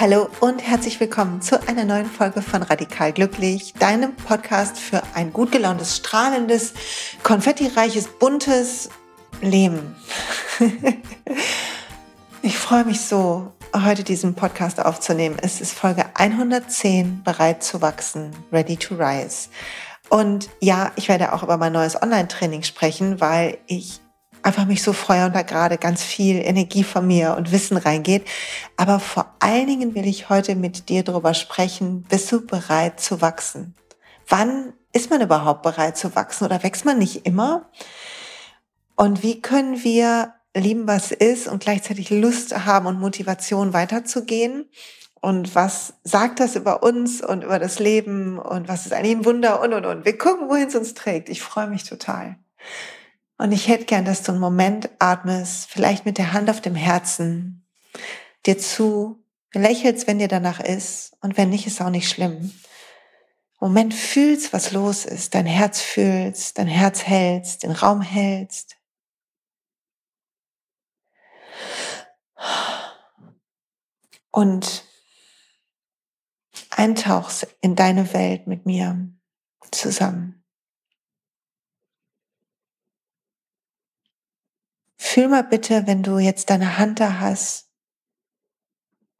Hallo und herzlich willkommen zu einer neuen Folge von Radikal Glücklich, deinem Podcast für ein gut gelauntes, strahlendes, konfettireiches, buntes Leben. ich freue mich so, heute diesen Podcast aufzunehmen. Es ist Folge 110, bereit zu wachsen, ready to rise. Und ja, ich werde auch über mein neues Online-Training sprechen, weil ich einfach mich so freue und da gerade ganz viel Energie von mir und Wissen reingeht. Aber vor allen Dingen will ich heute mit dir darüber sprechen, bist du bereit zu wachsen? Wann ist man überhaupt bereit zu wachsen oder wächst man nicht immer? Und wie können wir lieben, was ist und gleichzeitig Lust haben und Motivation weiterzugehen? Und was sagt das über uns und über das Leben und was ist eigentlich ein Wunder und und und. Wir gucken, wohin es uns trägt. Ich freue mich total. Und ich hätte gern, dass du einen Moment atmest, vielleicht mit der Hand auf dem Herzen, dir zu, lächelst, wenn dir danach ist. Und wenn nicht, ist auch nicht schlimm. Moment fühlst, was los ist, dein Herz fühlst, dein Herz hältst, den Raum hältst. Und eintauchst in deine Welt mit mir zusammen. Fühl mal bitte, wenn du jetzt deine Hand da hast,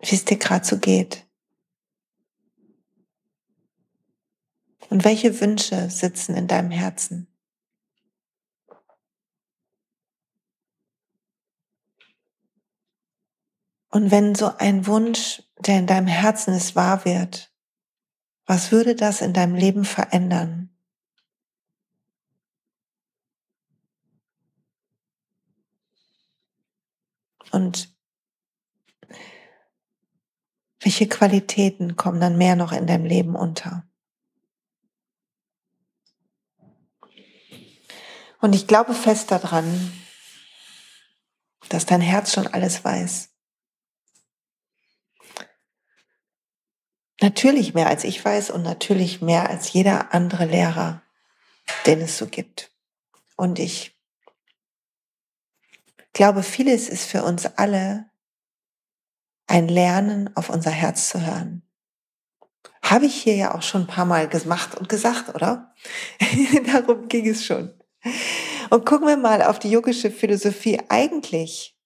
wie es dir gerade so geht. Und welche Wünsche sitzen in deinem Herzen? Und wenn so ein Wunsch, der in deinem Herzen ist, wahr wird, was würde das in deinem Leben verändern? Und welche Qualitäten kommen dann mehr noch in deinem Leben unter? Und ich glaube fest daran, dass dein Herz schon alles weiß. Natürlich mehr als ich weiß und natürlich mehr als jeder andere Lehrer, den es so gibt. Und ich glaube, vieles ist für uns alle ein Lernen, auf unser Herz zu hören. Habe ich hier ja auch schon ein paar Mal gemacht und gesagt, oder? Darum ging es schon. Und gucken wir mal auf die yogische Philosophie. Eigentlich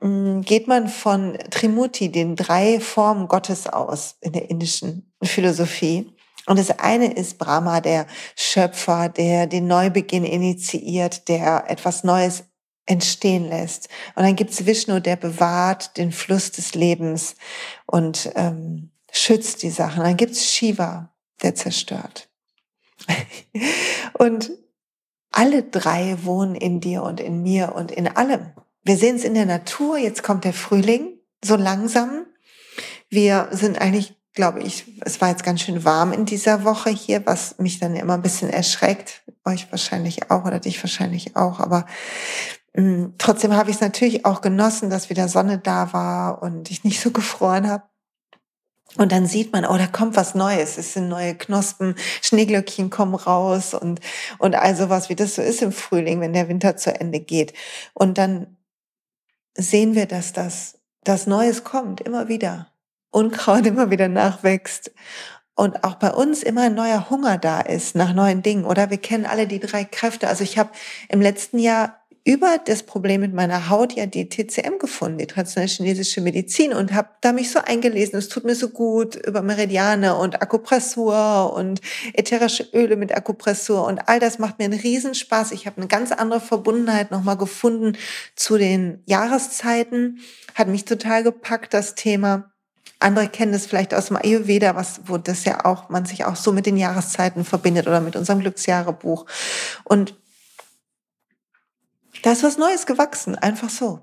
hm, geht man von Trimurti, den drei Formen Gottes aus in der indischen Philosophie. Und das eine ist Brahma, der Schöpfer, der den Neubeginn initiiert, der etwas Neues entstehen lässt. Und dann gibt's Vishnu, der bewahrt den Fluss des Lebens und ähm, schützt die Sachen. dann gibt's Shiva, der zerstört. und alle drei wohnen in dir und in mir und in allem. Wir sehen es in der Natur, jetzt kommt der Frühling, so langsam. Wir sind eigentlich, glaube ich, es war jetzt ganz schön warm in dieser Woche hier, was mich dann immer ein bisschen erschreckt, euch wahrscheinlich auch oder dich wahrscheinlich auch, aber trotzdem habe ich es natürlich auch genossen, dass wieder Sonne da war und ich nicht so gefroren habe. Und dann sieht man, oh, da kommt was Neues. Es sind neue Knospen, Schneeglöckchen kommen raus und, und all sowas, wie das so ist im Frühling, wenn der Winter zu Ende geht. Und dann sehen wir, dass das, das Neues kommt, immer wieder. Unkraut immer wieder nachwächst. Und auch bei uns immer ein neuer Hunger da ist nach neuen Dingen. Oder wir kennen alle die drei Kräfte. Also ich habe im letzten Jahr über das Problem mit meiner Haut ja die TCM gefunden, die traditionelle chinesische Medizin und habe da mich so eingelesen, es tut mir so gut über Meridiane und Akupressur und ätherische Öle mit Akupressur und all das macht mir einen Riesenspaß. Ich habe eine ganz andere Verbundenheit nochmal gefunden zu den Jahreszeiten, hat mich total gepackt, das Thema. Andere kennen das vielleicht aus dem Ayurveda, was, wo das ja auch, man sich auch so mit den Jahreszeiten verbindet oder mit unserem Glücksjahrebuch. Und da ist was Neues gewachsen, einfach so.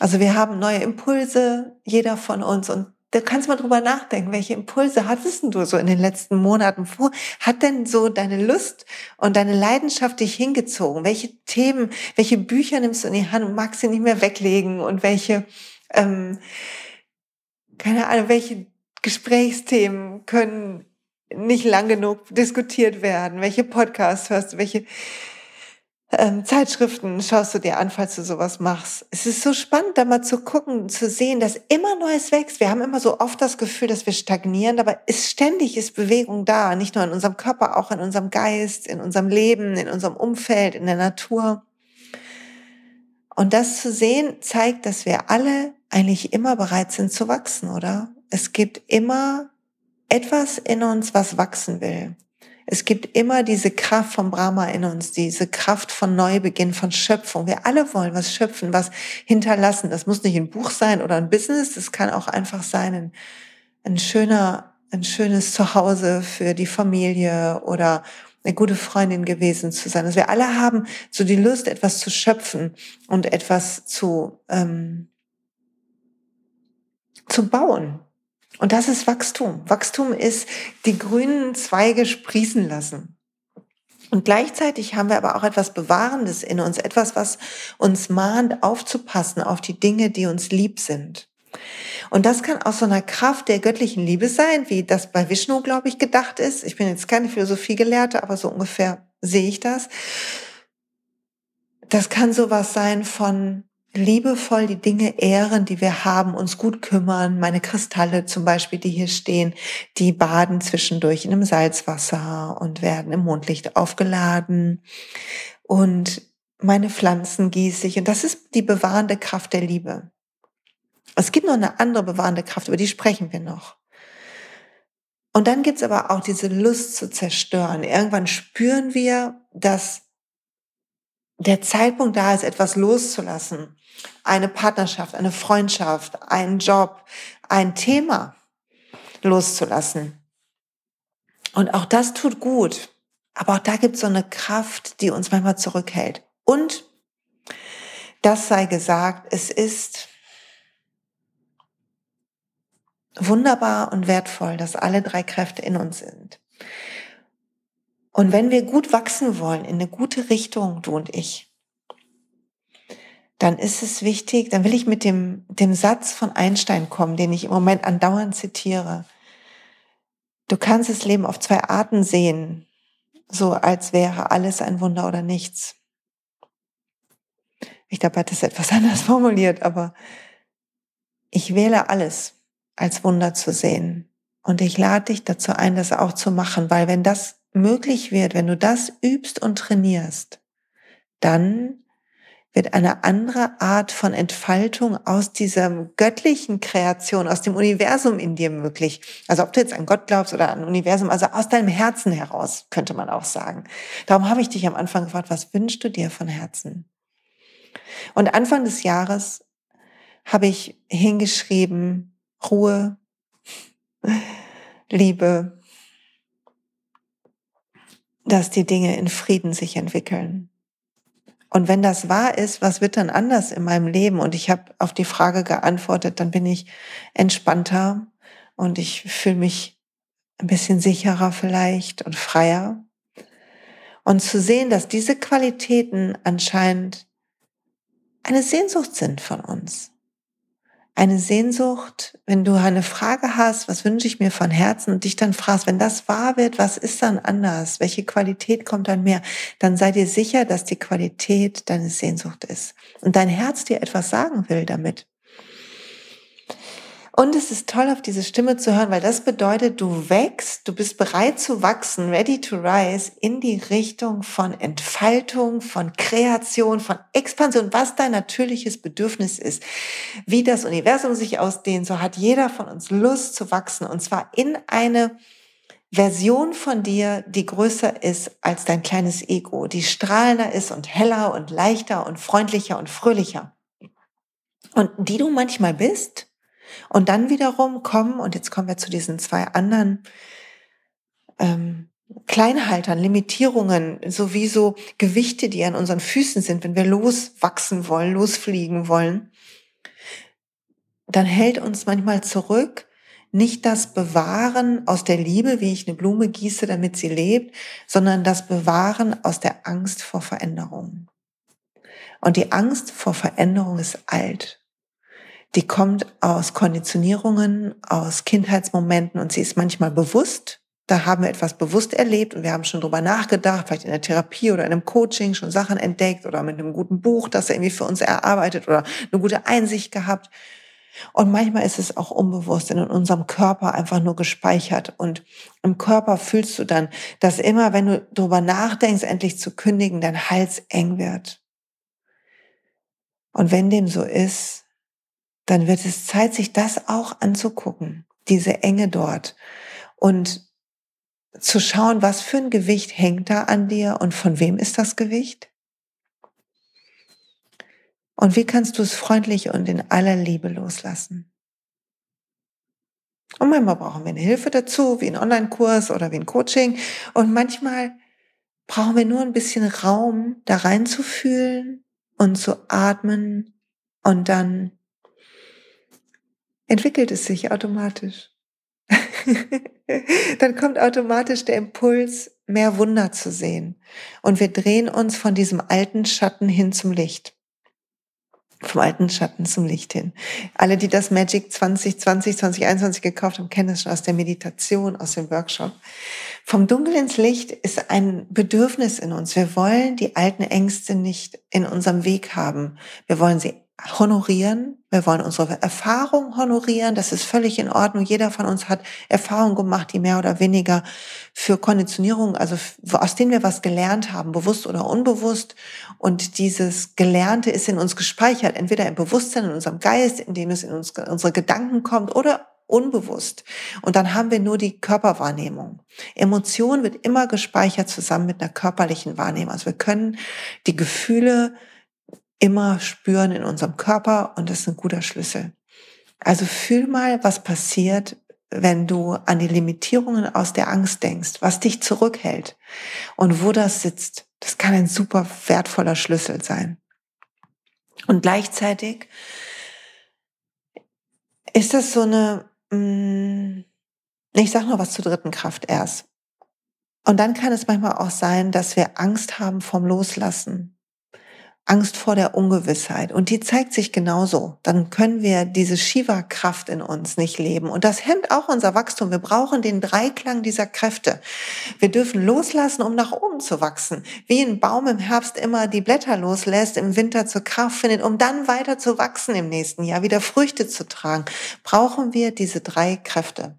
Also wir haben neue Impulse, jeder von uns. Und da kannst du mal drüber nachdenken, welche Impulse hattest du so in den letzten Monaten? Wo hat denn so deine Lust und deine Leidenschaft dich hingezogen? Welche Themen, welche Bücher nimmst du in die Hand und magst sie nicht mehr weglegen? Und welche, ähm, keine Ahnung, welche Gesprächsthemen können nicht lang genug diskutiert werden? Welche Podcasts hörst du? Welche ähm, Zeitschriften schaust du dir an, falls du sowas machst. Es ist so spannend, da mal zu gucken, zu sehen, dass immer Neues wächst. Wir haben immer so oft das Gefühl, dass wir stagnieren, aber ist ständig ist Bewegung da, nicht nur in unserem Körper, auch in unserem Geist, in unserem Leben, in unserem Umfeld, in der Natur. Und das zu sehen, zeigt, dass wir alle eigentlich immer bereit sind zu wachsen, oder? Es gibt immer etwas in uns, was wachsen will. Es gibt immer diese Kraft von Brahma in uns, diese Kraft von Neubeginn, von Schöpfung. Wir alle wollen was schöpfen, was hinterlassen. Das muss nicht ein Buch sein oder ein Business. Das kann auch einfach sein, ein, ein schöner, ein schönes Zuhause für die Familie oder eine gute Freundin gewesen zu sein. Also wir alle haben so die Lust, etwas zu schöpfen und etwas zu, ähm, zu bauen. Und das ist Wachstum. Wachstum ist die grünen Zweige sprießen lassen. Und gleichzeitig haben wir aber auch etwas Bewahrendes in uns, etwas, was uns mahnt, aufzupassen auf die Dinge, die uns lieb sind. Und das kann aus so einer Kraft der göttlichen Liebe sein, wie das bei Vishnu, glaube ich, gedacht ist. Ich bin jetzt keine Philosophiegelehrte, aber so ungefähr sehe ich das. Das kann sowas sein von liebevoll die Dinge ehren, die wir haben, uns gut kümmern. Meine Kristalle zum Beispiel, die hier stehen, die baden zwischendurch in einem Salzwasser und werden im Mondlicht aufgeladen. Und meine Pflanzen gieße ich. Und das ist die bewahrende Kraft der Liebe. Es gibt noch eine andere bewahrende Kraft, über die sprechen wir noch. Und dann gibt's aber auch diese Lust zu zerstören. Irgendwann spüren wir, dass der Zeitpunkt da ist, etwas loszulassen. Eine Partnerschaft, eine Freundschaft, einen Job, ein Thema loszulassen. Und auch das tut gut. Aber auch da gibt es so eine Kraft, die uns manchmal zurückhält. Und das sei gesagt, es ist wunderbar und wertvoll, dass alle drei Kräfte in uns sind. Und wenn wir gut wachsen wollen, in eine gute Richtung, du und ich, dann ist es wichtig, dann will ich mit dem, dem Satz von Einstein kommen, den ich im Moment andauernd zitiere. Du kannst das Leben auf zwei Arten sehen, so als wäre alles ein Wunder oder nichts. Ich glaube, das etwas anders formuliert, aber ich wähle alles als Wunder zu sehen. Und ich lade dich dazu ein, das auch zu machen, weil wenn das möglich wird, wenn du das übst und trainierst, dann wird eine andere Art von Entfaltung aus dieser göttlichen Kreation, aus dem Universum in dir möglich. Also ob du jetzt an Gott glaubst oder an Universum, also aus deinem Herzen heraus, könnte man auch sagen. Darum habe ich dich am Anfang gefragt, was wünschst du dir von Herzen? Und Anfang des Jahres habe ich hingeschrieben, Ruhe, Liebe, dass die Dinge in Frieden sich entwickeln. Und wenn das wahr ist, was wird dann anders in meinem Leben? Und ich habe auf die Frage geantwortet, dann bin ich entspannter und ich fühle mich ein bisschen sicherer vielleicht und freier. Und zu sehen, dass diese Qualitäten anscheinend eine Sehnsucht sind von uns eine Sehnsucht, wenn du eine Frage hast, was wünsche ich mir von Herzen und dich dann fragst, wenn das wahr wird, was ist dann anders? Welche Qualität kommt dann mehr? Dann sei dir sicher, dass die Qualität deine Sehnsucht ist und dein Herz dir etwas sagen will damit. Und es ist toll, auf diese Stimme zu hören, weil das bedeutet, du wächst, du bist bereit zu wachsen, ready to rise in die Richtung von Entfaltung, von Kreation, von Expansion, was dein natürliches Bedürfnis ist. Wie das Universum sich ausdehnt, so hat jeder von uns Lust zu wachsen und zwar in eine Version von dir, die größer ist als dein kleines Ego, die strahlender ist und heller und leichter und freundlicher und fröhlicher. Und die du manchmal bist, und dann wiederum kommen, und jetzt kommen wir zu diesen zwei anderen ähm, Kleinhaltern, Limitierungen, sowieso Gewichte, die an unseren Füßen sind, wenn wir loswachsen wollen, losfliegen wollen, dann hält uns manchmal zurück, nicht das Bewahren aus der Liebe, wie ich eine Blume gieße, damit sie lebt, sondern das Bewahren aus der Angst vor Veränderung. Und die Angst vor Veränderung ist alt die kommt aus Konditionierungen, aus Kindheitsmomenten und sie ist manchmal bewusst Da haben wir etwas bewusst erlebt und wir haben schon drüber nachgedacht, vielleicht in der Therapie oder in einem Coaching schon Sachen entdeckt oder mit einem guten Buch, das irgendwie für uns erarbeitet oder eine gute Einsicht gehabt. Und manchmal ist es auch unbewusst in unserem Körper einfach nur gespeichert. Und im Körper fühlst du dann, dass immer, wenn du drüber nachdenkst, endlich zu kündigen, dein Hals eng wird. Und wenn dem so ist, dann wird es Zeit, sich das auch anzugucken, diese Enge dort. Und zu schauen, was für ein Gewicht hängt da an dir und von wem ist das Gewicht? Und wie kannst du es freundlich und in aller Liebe loslassen? Und manchmal brauchen wir eine Hilfe dazu, wie ein Online-Kurs oder wie ein Coaching. Und manchmal brauchen wir nur ein bisschen Raum, da reinzufühlen und zu atmen. Und dann entwickelt es sich automatisch. dann kommt automatisch der Impuls, mehr Wunder zu sehen. Und wir drehen uns von diesem alten Schatten hin zum Licht. Vom alten Schatten zum Licht hin. Alle, die das Magic 2020, 2021 gekauft haben, kennen es schon aus der Meditation, aus dem Workshop. Vom Dunkel ins Licht ist ein Bedürfnis in uns. Wir wollen die alten Ängste nicht in unserem Weg haben. Wir wollen sie honorieren. Wir wollen unsere Erfahrung honorieren. Das ist völlig in Ordnung. Jeder von uns hat Erfahrungen gemacht, die mehr oder weniger für Konditionierung, also aus denen wir was gelernt haben, bewusst oder unbewusst. Und dieses Gelernte ist in uns gespeichert, entweder im Bewusstsein, in unserem Geist, indem es in uns, unsere Gedanken kommt oder unbewusst. Und dann haben wir nur die Körperwahrnehmung. Emotion wird immer gespeichert zusammen mit einer körperlichen Wahrnehmung. Also wir können die Gefühle immer spüren in unserem Körper und das ist ein guter Schlüssel. Also fühl mal, was passiert, wenn du an die Limitierungen aus der Angst denkst, was dich zurückhält und wo das sitzt. Das kann ein super wertvoller Schlüssel sein. Und gleichzeitig ist das so eine, mm, ich sag nur was zur dritten Kraft erst. Und dann kann es manchmal auch sein, dass wir Angst haben vom Loslassen. Angst vor der Ungewissheit. Und die zeigt sich genauso. Dann können wir diese Shiva-Kraft in uns nicht leben. Und das hemmt auch unser Wachstum. Wir brauchen den Dreiklang dieser Kräfte. Wir dürfen loslassen, um nach oben zu wachsen. Wie ein Baum im Herbst immer die Blätter loslässt, im Winter zur Kraft findet, um dann weiter zu wachsen im nächsten Jahr, wieder Früchte zu tragen, brauchen wir diese drei Kräfte.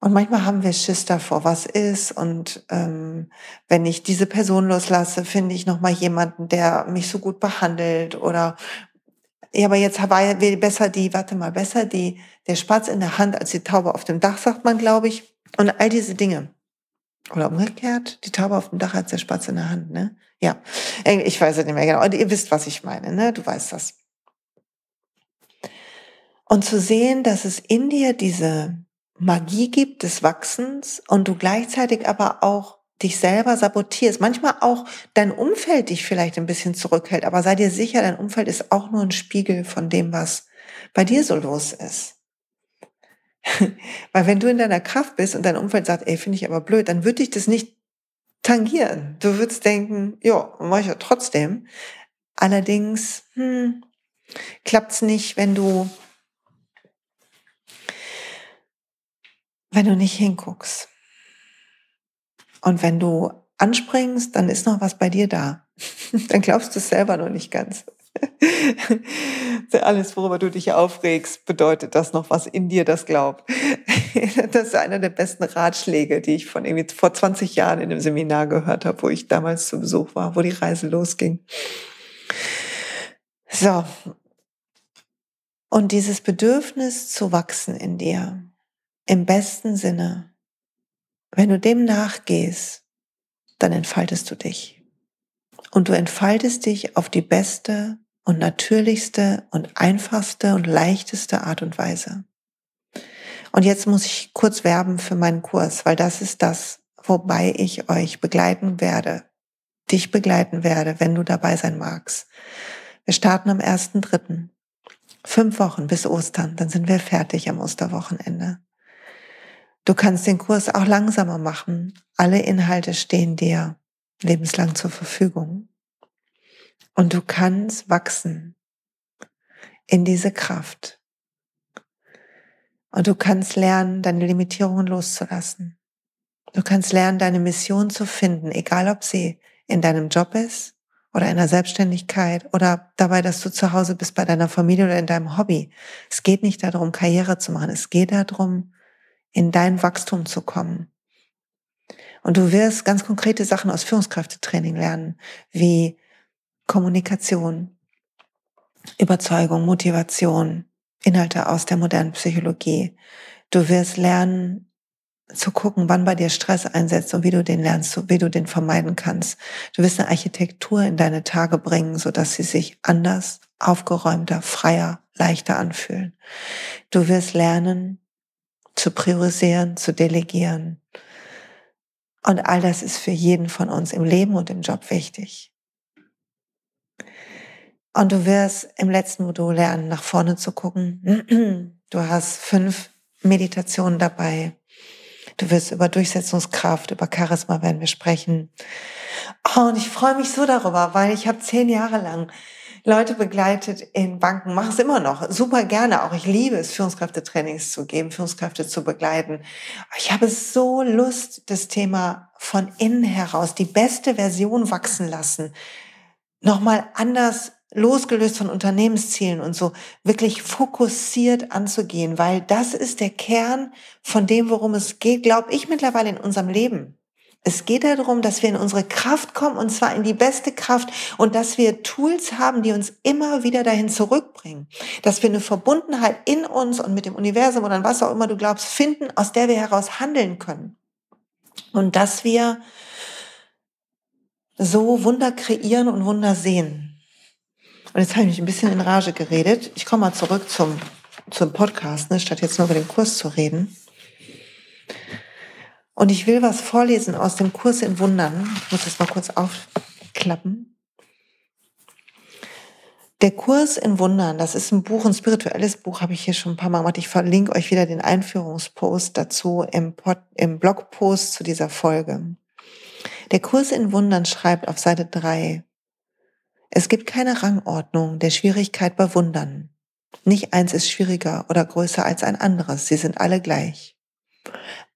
Und manchmal haben wir Schiss davor, was ist. Und ähm, wenn ich diese Person loslasse, finde ich noch mal jemanden, der mich so gut behandelt. Oder ja, aber jetzt war besser die, warte mal, besser die, der Spatz in der Hand als die Taube auf dem Dach, sagt man, glaube ich. Und all diese Dinge. Oder umgekehrt, die Taube auf dem Dach als der Spatz in der Hand, ne? Ja, ich weiß es nicht mehr genau. Und ihr wisst, was ich meine, ne? Du weißt das. Und zu sehen, dass es in dir diese Magie gibt des Wachsens und du gleichzeitig aber auch dich selber sabotierst. Manchmal auch dein Umfeld dich vielleicht ein bisschen zurückhält, aber sei dir sicher, dein Umfeld ist auch nur ein Spiegel von dem, was bei dir so los ist. Weil wenn du in deiner Kraft bist und dein Umfeld sagt, ey, finde ich aber blöd, dann würde dich das nicht tangieren. Du würdest denken, ja, mache ich ja trotzdem. Allerdings hm, klappt es nicht, wenn du wenn du nicht hinguckst. Und wenn du anspringst, dann ist noch was bei dir da. dann glaubst du es selber noch nicht ganz. Alles, worüber du dich aufregst, bedeutet, dass noch was in dir das glaubt. das ist einer der besten Ratschläge, die ich von irgendwie vor 20 Jahren in einem Seminar gehört habe, wo ich damals zu Besuch war, wo die Reise losging. So. Und dieses Bedürfnis zu wachsen in dir, im besten Sinne. Wenn du dem nachgehst, dann entfaltest du dich. Und du entfaltest dich auf die beste und natürlichste und einfachste und leichteste Art und Weise. Und jetzt muss ich kurz werben für meinen Kurs, weil das ist das, wobei ich euch begleiten werde, dich begleiten werde, wenn du dabei sein magst. Wir starten am 1.3. Fünf Wochen bis Ostern, dann sind wir fertig am Osterwochenende. Du kannst den Kurs auch langsamer machen. Alle Inhalte stehen dir lebenslang zur Verfügung. Und du kannst wachsen in diese Kraft. Und du kannst lernen, deine Limitierungen loszulassen. Du kannst lernen, deine Mission zu finden, egal ob sie in deinem Job ist oder in der Selbstständigkeit oder dabei, dass du zu Hause bist bei deiner Familie oder in deinem Hobby. Es geht nicht darum, Karriere zu machen. Es geht darum, in dein Wachstum zu kommen. Und du wirst ganz konkrete Sachen aus Führungskräftetraining lernen, wie Kommunikation, Überzeugung, Motivation, Inhalte aus der modernen Psychologie. Du wirst lernen, zu gucken, wann bei dir Stress einsetzt und wie du den lernst, wie du den vermeiden kannst. Du wirst eine Architektur in deine Tage bringen, so dass sie sich anders, aufgeräumter, freier, leichter anfühlen. Du wirst lernen, zu priorisieren, zu delegieren. Und all das ist für jeden von uns im Leben und im Job wichtig. Und du wirst im letzten Modul lernen, nach vorne zu gucken. Du hast fünf Meditationen dabei. Du wirst über Durchsetzungskraft, über Charisma werden wir sprechen. Oh, und ich freue mich so darüber, weil ich habe zehn Jahre lang Leute begleitet in Banken, mache es immer noch, super gerne auch. Ich liebe es, Führungskräftetrainings zu geben, Führungskräfte zu begleiten. Ich habe so Lust, das Thema von innen heraus, die beste Version wachsen lassen, nochmal anders losgelöst von Unternehmenszielen und so wirklich fokussiert anzugehen, weil das ist der Kern von dem, worum es geht, glaube ich mittlerweile in unserem Leben. Es geht darum, dass wir in unsere Kraft kommen und zwar in die beste Kraft und dass wir Tools haben, die uns immer wieder dahin zurückbringen. Dass wir eine Verbundenheit in uns und mit dem Universum oder an was auch immer du glaubst finden, aus der wir heraus handeln können. Und dass wir so Wunder kreieren und Wunder sehen. Und jetzt habe ich mich ein bisschen in Rage geredet. Ich komme mal zurück zum, zum Podcast, ne, statt jetzt nur über den Kurs zu reden. Und ich will was vorlesen aus dem Kurs in Wundern. Ich muss das mal kurz aufklappen. Der Kurs in Wundern, das ist ein Buch, ein spirituelles Buch, habe ich hier schon ein paar Mal gemacht. Ich verlinke euch wieder den Einführungspost dazu im, Pod, im Blogpost zu dieser Folge. Der Kurs in Wundern schreibt auf Seite drei es gibt keine Rangordnung der Schwierigkeit bei Wundern. Nicht eins ist schwieriger oder größer als ein anderes, sie sind alle gleich.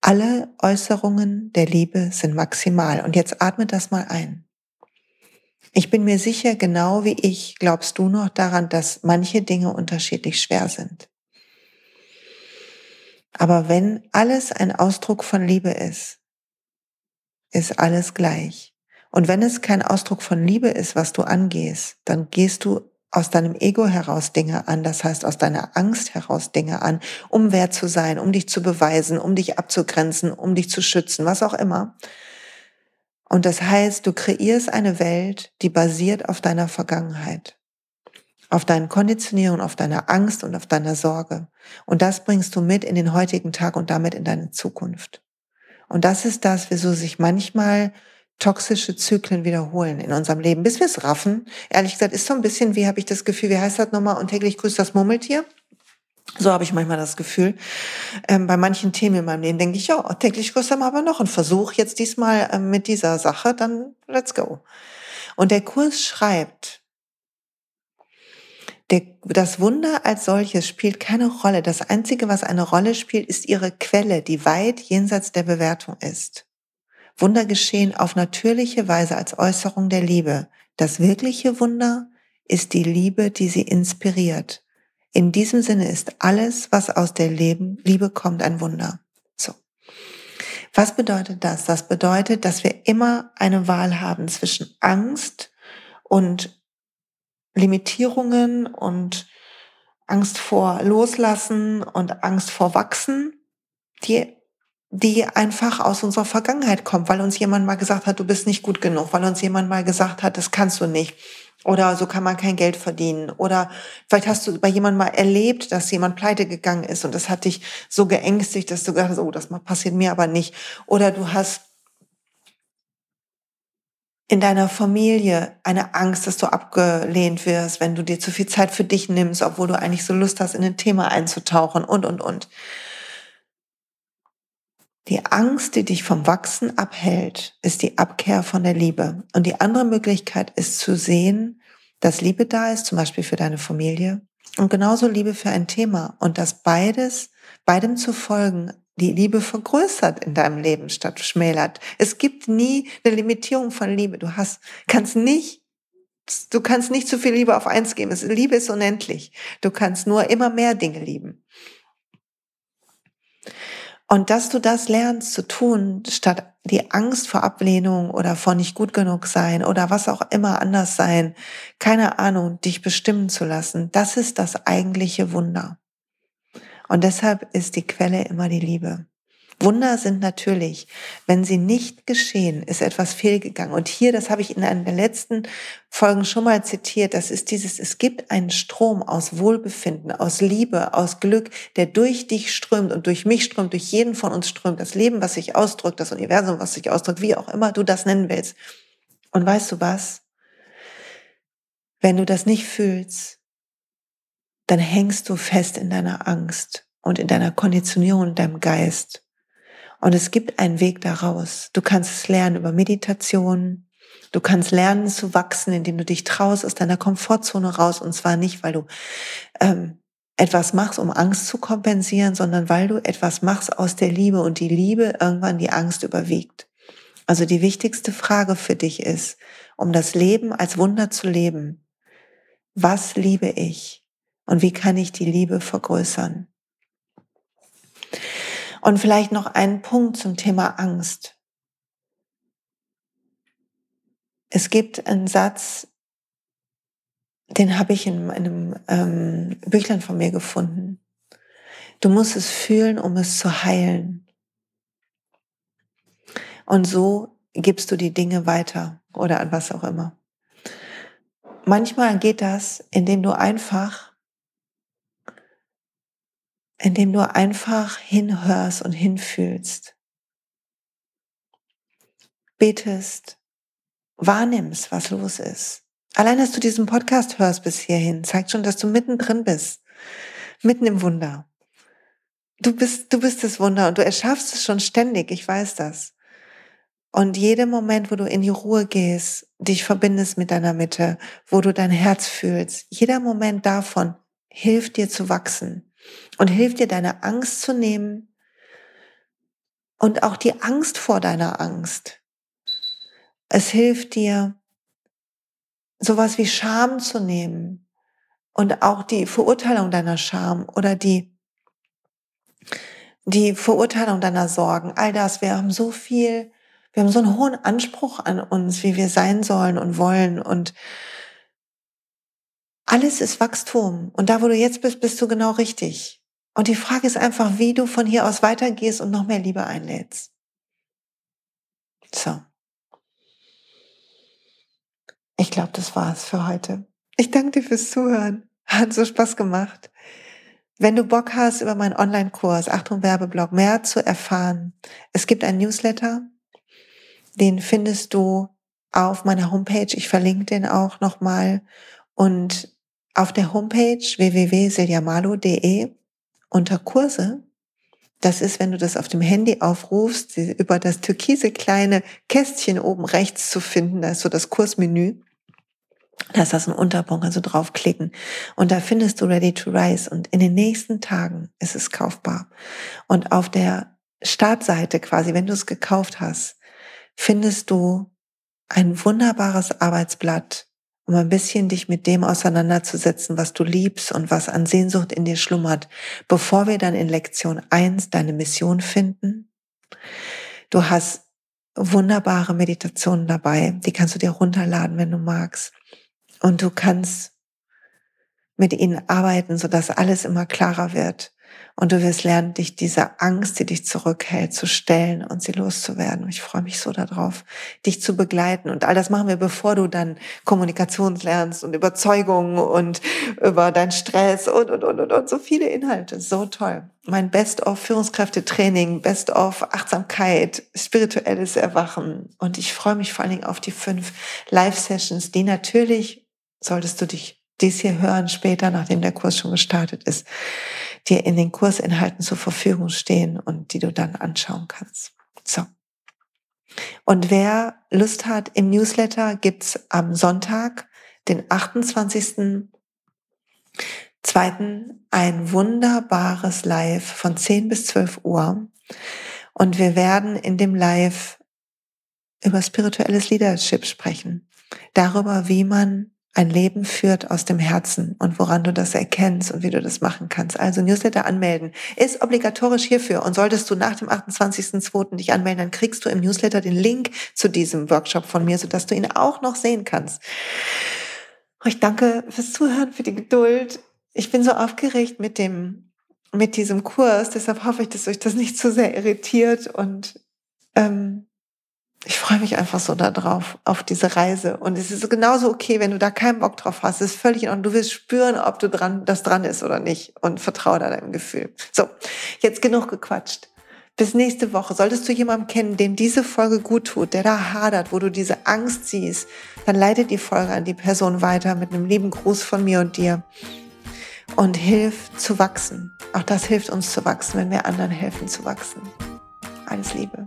Alle Äußerungen der Liebe sind maximal. Und jetzt atme das mal ein. Ich bin mir sicher, genau wie ich, glaubst du noch daran, dass manche Dinge unterschiedlich schwer sind. Aber wenn alles ein Ausdruck von Liebe ist, ist alles gleich. Und wenn es kein Ausdruck von Liebe ist, was du angehst, dann gehst du aus deinem Ego heraus Dinge an, das heißt aus deiner Angst heraus Dinge an, um wert zu sein, um dich zu beweisen, um dich abzugrenzen, um dich zu schützen, was auch immer. Und das heißt, du kreierst eine Welt, die basiert auf deiner Vergangenheit, auf deinen Konditionierungen, auf deiner Angst und auf deiner Sorge. Und das bringst du mit in den heutigen Tag und damit in deine Zukunft. Und das ist das, wieso sich manchmal toxische Zyklen wiederholen in unserem Leben, bis wir es raffen. Ehrlich gesagt, ist so ein bisschen, wie habe ich das Gefühl, wie heißt das nochmal? Und täglich grüßt das Murmeltier. So habe ich manchmal das Gefühl. Ähm, bei manchen Themen in meinem Leben denke ich, ja, täglich grüßt mal aber noch einen Versuch. Jetzt diesmal ähm, mit dieser Sache, dann let's go. Und der Kurs schreibt, der, das Wunder als solches spielt keine Rolle. Das Einzige, was eine Rolle spielt, ist ihre Quelle, die weit jenseits der Bewertung ist. Wunder geschehen auf natürliche Weise als Äußerung der Liebe. Das wirkliche Wunder ist die Liebe, die sie inspiriert. In diesem Sinne ist alles, was aus der Liebe kommt, ein Wunder. So. Was bedeutet das? Das bedeutet, dass wir immer eine Wahl haben zwischen Angst und Limitierungen und Angst vor Loslassen und Angst vor Wachsen, die die einfach aus unserer Vergangenheit kommt, weil uns jemand mal gesagt hat, du bist nicht gut genug, weil uns jemand mal gesagt hat, das kannst du nicht. Oder so kann man kein Geld verdienen. Oder vielleicht hast du bei jemandem mal erlebt, dass jemand pleite gegangen ist und das hat dich so geängstigt, dass du gedacht hast, oh, das passiert mir aber nicht. Oder du hast in deiner Familie eine Angst, dass du abgelehnt wirst, wenn du dir zu viel Zeit für dich nimmst, obwohl du eigentlich so Lust hast, in ein Thema einzutauchen und, und, und. Die Angst, die dich vom Wachsen abhält, ist die Abkehr von der Liebe. Und die andere Möglichkeit ist zu sehen, dass Liebe da ist, zum Beispiel für deine Familie, und genauso Liebe für ein Thema. Und dass beides beidem zu folgen, die Liebe vergrößert in deinem Leben statt schmälert. Es gibt nie eine Limitierung von Liebe. Du hast, kannst nicht, du kannst nicht zu viel Liebe auf eins geben. Liebe ist unendlich. Du kannst nur immer mehr Dinge lieben. Und dass du das lernst zu tun, statt die Angst vor Ablehnung oder vor nicht gut genug sein oder was auch immer anders sein, keine Ahnung, dich bestimmen zu lassen, das ist das eigentliche Wunder. Und deshalb ist die Quelle immer die Liebe. Wunder sind natürlich, wenn sie nicht geschehen, ist etwas fehlgegangen. Und hier, das habe ich in einer der letzten Folgen schon mal zitiert, das ist dieses, es gibt einen Strom aus Wohlbefinden, aus Liebe, aus Glück, der durch dich strömt und durch mich strömt, durch jeden von uns strömt. Das Leben, was sich ausdrückt, das Universum, was sich ausdrückt, wie auch immer du das nennen willst. Und weißt du was? Wenn du das nicht fühlst, dann hängst du fest in deiner Angst und in deiner Konditionierung, in deinem Geist. Und es gibt einen Weg daraus. Du kannst es lernen über Meditation. Du kannst lernen zu wachsen, indem du dich traust aus deiner Komfortzone raus. Und zwar nicht, weil du ähm, etwas machst, um Angst zu kompensieren, sondern weil du etwas machst aus der Liebe und die Liebe irgendwann die Angst überwiegt. Also die wichtigste Frage für dich ist, um das Leben als Wunder zu leben, was liebe ich und wie kann ich die Liebe vergrößern? Und vielleicht noch einen Punkt zum Thema Angst. Es gibt einen Satz, den habe ich in einem ähm, Büchlein von mir gefunden. Du musst es fühlen, um es zu heilen. Und so gibst du die Dinge weiter oder an was auch immer. Manchmal geht das, indem du einfach indem du einfach hinhörst und hinfühlst, betest, wahrnimmst, was los ist. Allein, dass du diesen Podcast hörst bis hierhin, zeigt schon, dass du mittendrin bist, mitten im Wunder. Du bist, du bist das Wunder und du erschaffst es schon ständig, ich weiß das. Und jedem Moment, wo du in die Ruhe gehst, dich verbindest mit deiner Mitte, wo du dein Herz fühlst, jeder Moment davon hilft dir zu wachsen und hilft dir, deine Angst zu nehmen und auch die Angst vor deiner Angst. Es hilft dir, sowas wie Scham zu nehmen und auch die Verurteilung deiner Scham oder die, die Verurteilung deiner Sorgen. All das, wir haben so viel, wir haben so einen hohen Anspruch an uns, wie wir sein sollen und wollen und alles ist Wachstum. Und da, wo du jetzt bist, bist du genau richtig. Und die Frage ist einfach, wie du von hier aus weitergehst und noch mehr Liebe einlädst. So. Ich glaube, das war's für heute. Ich danke dir fürs Zuhören. Hat so Spaß gemacht. Wenn du Bock hast, über meinen Online-Kurs, Achtung Werbeblog, mehr zu erfahren, es gibt einen Newsletter, den findest du auf meiner Homepage. Ich verlinke den auch nochmal. Und auf der Homepage www.siljamalo.de unter Kurse, das ist, wenn du das auf dem Handy aufrufst, über das türkise kleine Kästchen oben rechts zu finden, da ist so das Kursmenü. Da ist das ein Unterpunkt, also draufklicken. Und da findest du Ready to Rise. Und in den nächsten Tagen ist es kaufbar. Und auf der Startseite quasi, wenn du es gekauft hast, findest du ein wunderbares Arbeitsblatt um ein bisschen dich mit dem auseinanderzusetzen, was du liebst und was an Sehnsucht in dir schlummert, bevor wir dann in Lektion eins deine Mission finden. Du hast wunderbare Meditationen dabei, die kannst du dir runterladen, wenn du magst. Und du kannst mit ihnen arbeiten, sodass alles immer klarer wird. Und du wirst lernen, dich dieser Angst, die dich zurückhält, zu stellen und sie loszuwerden. Ich freue mich so darauf, dich zu begleiten. Und all das machen wir, bevor du dann Kommunikation lernst und Überzeugungen und über deinen Stress und, und, und, und, und so viele Inhalte. So toll. Mein Best-of Führungskräftetraining, Best-of Achtsamkeit, spirituelles Erwachen. Und ich freue mich vor allen Dingen auf die fünf Live-Sessions, die natürlich, solltest du dich dies hier hören später, nachdem der Kurs schon gestartet ist, dir in den Kursinhalten zur Verfügung stehen und die du dann anschauen kannst. So. Und wer Lust hat, im Newsletter gibt's am Sonntag, den 28. zweiten ein wunderbares Live von 10 bis 12 Uhr. Und wir werden in dem Live über spirituelles Leadership sprechen. Darüber, wie man ein Leben führt aus dem Herzen und woran du das erkennst und wie du das machen kannst. Also Newsletter anmelden ist obligatorisch hierfür und solltest du nach dem 28.02. dich anmelden, dann kriegst du im Newsletter den Link zu diesem Workshop von mir, sodass du ihn auch noch sehen kannst. Ich danke fürs Zuhören, für die Geduld. Ich bin so aufgeregt mit dem, mit diesem Kurs, deshalb hoffe ich, dass euch das nicht zu sehr irritiert und ähm, ich freue mich einfach so darauf, auf diese Reise. Und es ist genauso okay, wenn du da keinen Bock drauf hast. Es ist völlig in Ordnung. Du wirst spüren, ob du dran, das dran ist oder nicht. Und vertraue da deinem Gefühl. So, jetzt genug gequatscht. Bis nächste Woche. Solltest du jemanden kennen, dem diese Folge gut tut, der da hadert, wo du diese Angst siehst, dann leite die Folge an die Person weiter mit einem lieben Gruß von mir und dir. Und hilf zu wachsen. Auch das hilft uns zu wachsen, wenn wir anderen helfen zu wachsen. Alles Liebe.